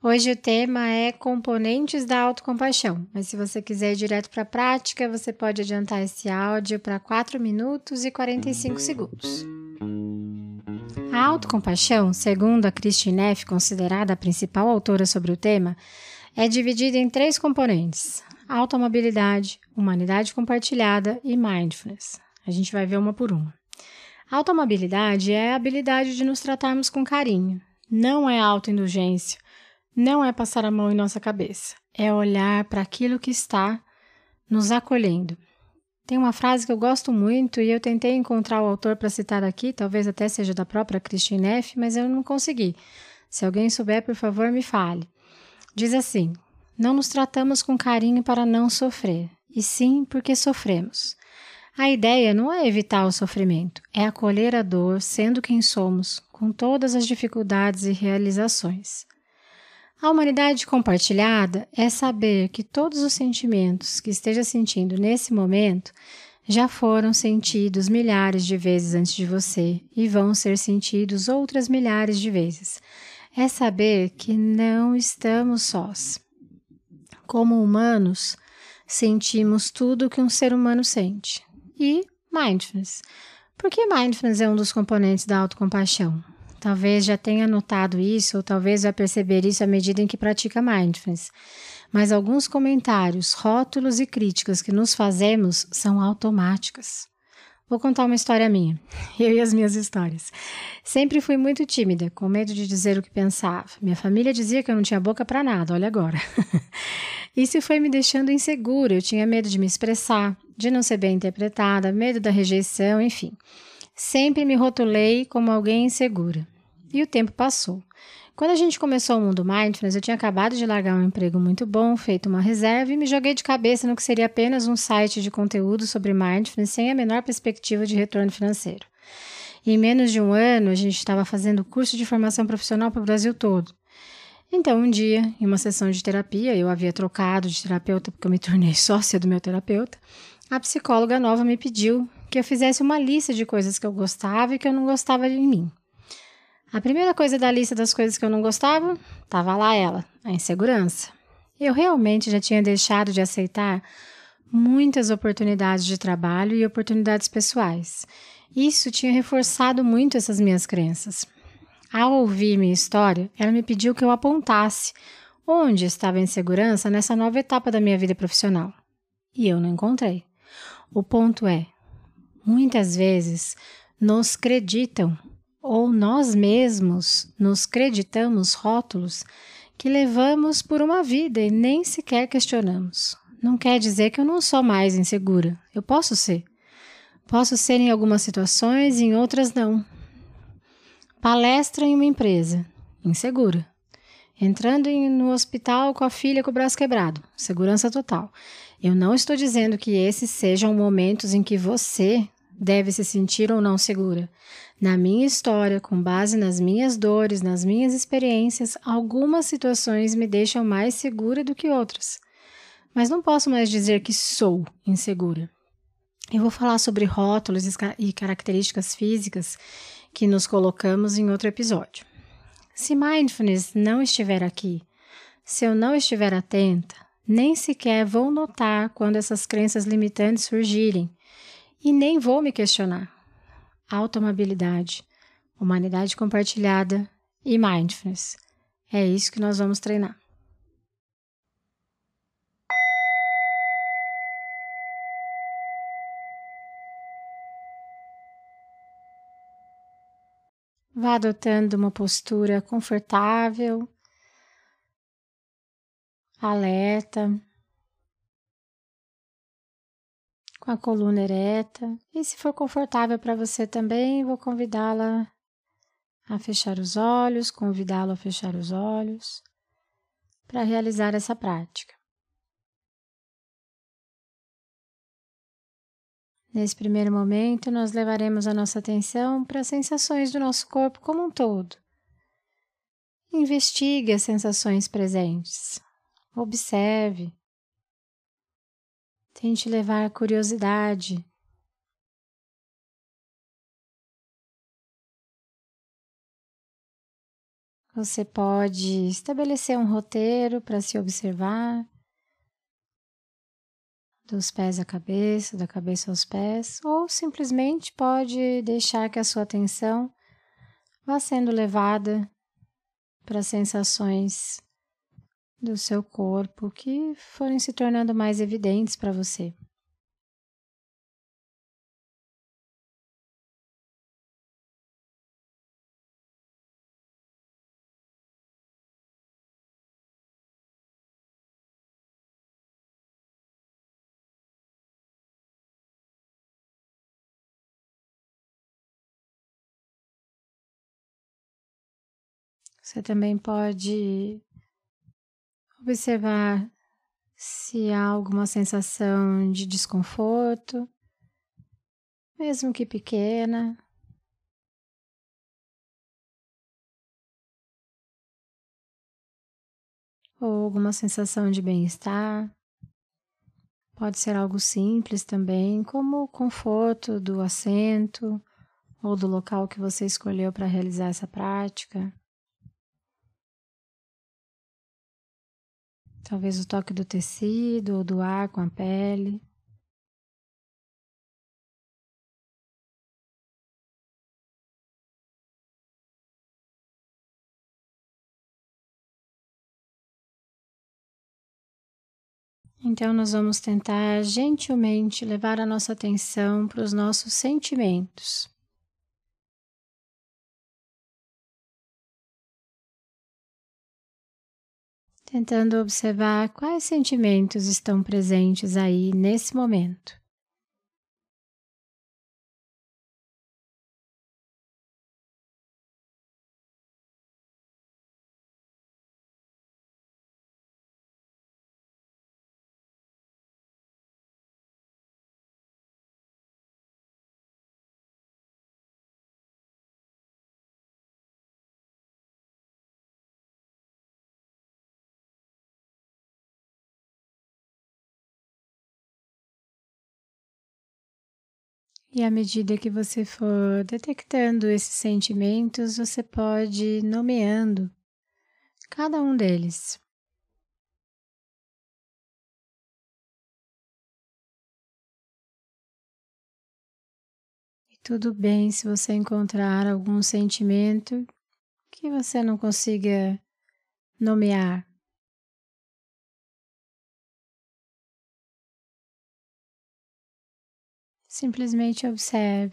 Hoje o tema é componentes da autocompaixão, mas se você quiser ir direto para a prática, você pode adiantar esse áudio para 4 minutos e 45 segundos. A autocompaixão, segundo a Christine Neff, considerada a principal autora sobre o tema, é dividida em três componentes: automobilidade, humanidade compartilhada e mindfulness. A gente vai ver uma por uma. Automobilidade é a habilidade de nos tratarmos com carinho, não é autoindulgência não é passar a mão em nossa cabeça, é olhar para aquilo que está nos acolhendo. Tem uma frase que eu gosto muito e eu tentei encontrar o autor para citar aqui, talvez até seja da própria Christine Neff, mas eu não consegui. Se alguém souber, por favor, me fale. Diz assim: Não nos tratamos com carinho para não sofrer, e sim porque sofremos. A ideia não é evitar o sofrimento, é acolher a dor sendo quem somos, com todas as dificuldades e realizações. A humanidade compartilhada é saber que todos os sentimentos que esteja sentindo nesse momento já foram sentidos milhares de vezes antes de você e vão ser sentidos outras milhares de vezes. É saber que não estamos sós. Como humanos, sentimos tudo que um ser humano sente. E mindfulness. Por que mindfulness é um dos componentes da autocompaixão? Talvez já tenha notado isso, ou talvez vai perceber isso à medida em que pratica mindfulness. Mas alguns comentários, rótulos e críticas que nos fazemos são automáticas. Vou contar uma história minha, eu e as minhas histórias. Sempre fui muito tímida, com medo de dizer o que pensava. Minha família dizia que eu não tinha boca para nada, olha agora. Isso foi me deixando insegura, eu tinha medo de me expressar, de não ser bem interpretada, medo da rejeição, enfim. Sempre me rotulei como alguém insegura. E o tempo passou. Quando a gente começou o mundo mindfulness, eu tinha acabado de largar um emprego muito bom, feito uma reserva e me joguei de cabeça no que seria apenas um site de conteúdo sobre mindfulness sem a menor perspectiva de retorno financeiro. E em menos de um ano, a gente estava fazendo curso de formação profissional para o Brasil todo. Então, um dia, em uma sessão de terapia, eu havia trocado de terapeuta porque eu me tornei sócia do meu terapeuta, a psicóloga nova me pediu que eu fizesse uma lista de coisas que eu gostava e que eu não gostava de mim. A primeira coisa da lista das coisas que eu não gostava, estava lá ela, a insegurança. Eu realmente já tinha deixado de aceitar muitas oportunidades de trabalho e oportunidades pessoais. Isso tinha reforçado muito essas minhas crenças. Ao ouvir minha história, ela me pediu que eu apontasse onde estava a insegurança nessa nova etapa da minha vida profissional. E eu não encontrei. O ponto é: muitas vezes nos creditam ou nós mesmos nos creditamos rótulos que levamos por uma vida e nem sequer questionamos. Não quer dizer que eu não sou mais insegura. Eu posso ser. Posso ser em algumas situações e em outras não. Palestra em uma empresa, insegura. Entrando no hospital com a filha com o braço quebrado, segurança total. Eu não estou dizendo que esses sejam momentos em que você deve se sentir ou não segura. Na minha história, com base nas minhas dores, nas minhas experiências, algumas situações me deixam mais segura do que outras. Mas não posso mais dizer que sou insegura. Eu vou falar sobre rótulos e características físicas que nos colocamos em outro episódio. Se mindfulness não estiver aqui, se eu não estiver atenta, nem sequer vou notar quando essas crenças limitantes surgirem e nem vou me questionar. Automobilidade, humanidade compartilhada e mindfulness. É isso que nós vamos treinar. Vá adotando uma postura confortável alerta, com a coluna ereta. E se for confortável para você também, vou convidá-la a fechar os olhos, convidá-lo a fechar os olhos. para realizar essa prática. Nesse primeiro momento, nós levaremos a nossa atenção para as sensações do nosso corpo como um todo. Investigue as sensações presentes. Observe. Tente levar curiosidade. Você pode estabelecer um roteiro para se observar dos pés à cabeça, da cabeça aos pés, ou simplesmente pode deixar que a sua atenção vá sendo levada para sensações do seu corpo que forem se tornando mais evidentes para você. Você também pode observar se há alguma sensação de desconforto, mesmo que pequena. Ou alguma sensação de bem-estar. Pode ser algo simples também, como o conforto do assento ou do local que você escolheu para realizar essa prática. Talvez o toque do tecido ou do ar com a pele. Então, nós vamos tentar gentilmente levar a nossa atenção para os nossos sentimentos. Tentando observar quais sentimentos estão presentes aí nesse momento. E à medida que você for detectando esses sentimentos, você pode ir nomeando cada um deles. E tudo bem se você encontrar algum sentimento que você não consiga nomear. Simplesmente observe.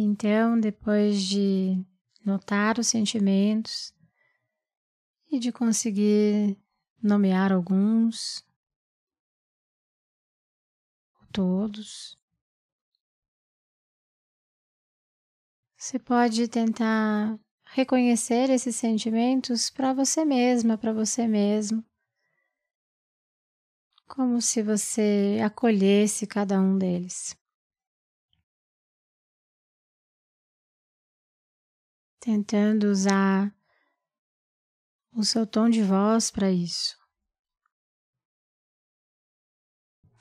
Então, depois de notar os sentimentos e de conseguir nomear alguns, todos, você pode tentar reconhecer esses sentimentos para você mesma, para você mesmo, como se você acolhesse cada um deles. Tentando usar o seu tom de voz para isso.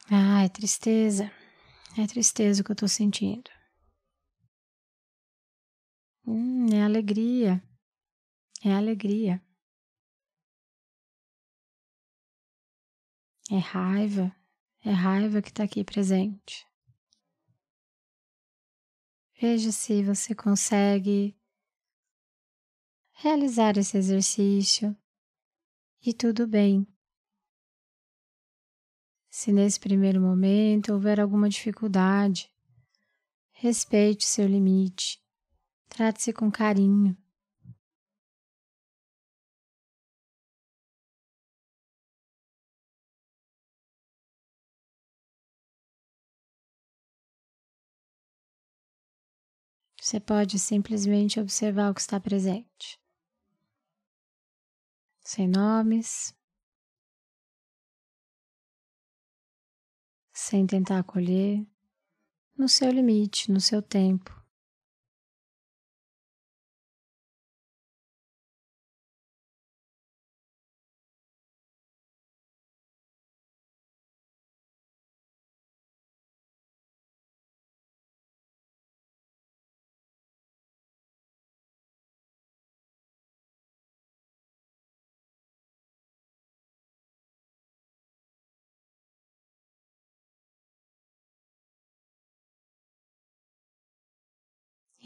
Ah, é tristeza. É tristeza o que eu estou sentindo. Hum, é alegria. É alegria. É raiva. É raiva que está aqui presente. Veja se você consegue realizar esse exercício e tudo bem. Se nesse primeiro momento houver alguma dificuldade, respeite seu limite, trate-se com carinho. Você pode simplesmente observar o que está presente. Sem nomes, sem tentar acolher, no seu limite, no seu tempo.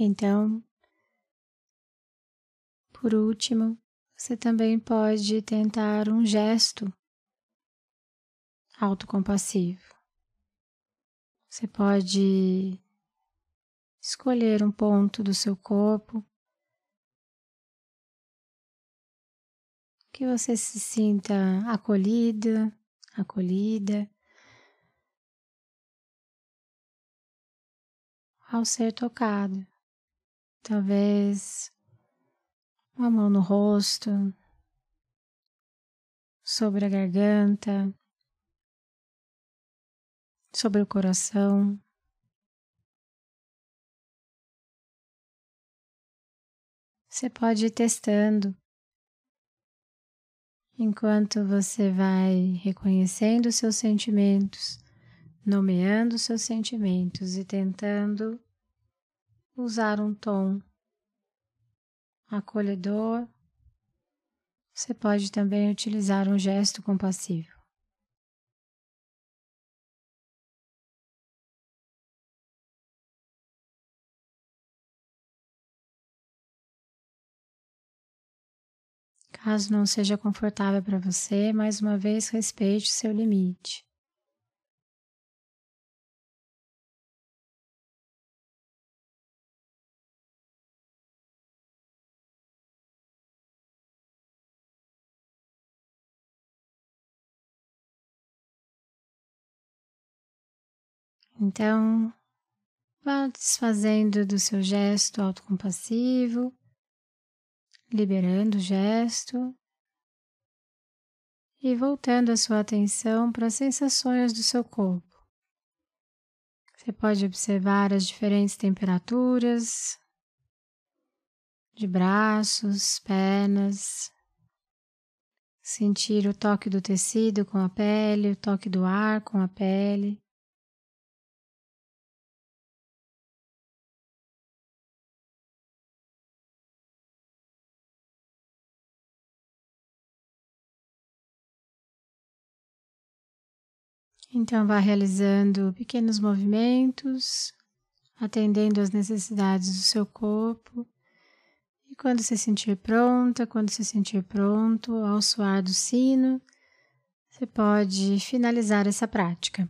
Então, por último, você também pode tentar um gesto autocompassivo. Você pode escolher um ponto do seu corpo que você se sinta acolhida, acolhida. Ao ser tocado. Talvez uma mão no rosto, sobre a garganta, sobre o coração. Você pode ir testando enquanto você vai reconhecendo seus sentimentos, nomeando seus sentimentos e tentando usar um tom acolhedor, você pode também utilizar um gesto compassivo. Caso não seja confortável para você, mais uma vez respeite o seu limite. Então, vá desfazendo do seu gesto autocompassivo, liberando o gesto e voltando a sua atenção para as sensações do seu corpo. Você pode observar as diferentes temperaturas de braços, pernas, sentir o toque do tecido com a pele, o toque do ar com a pele. Então, vá realizando pequenos movimentos, atendendo às necessidades do seu corpo. E quando se sentir pronta, quando se sentir pronto, ao soar do sino, você pode finalizar essa prática.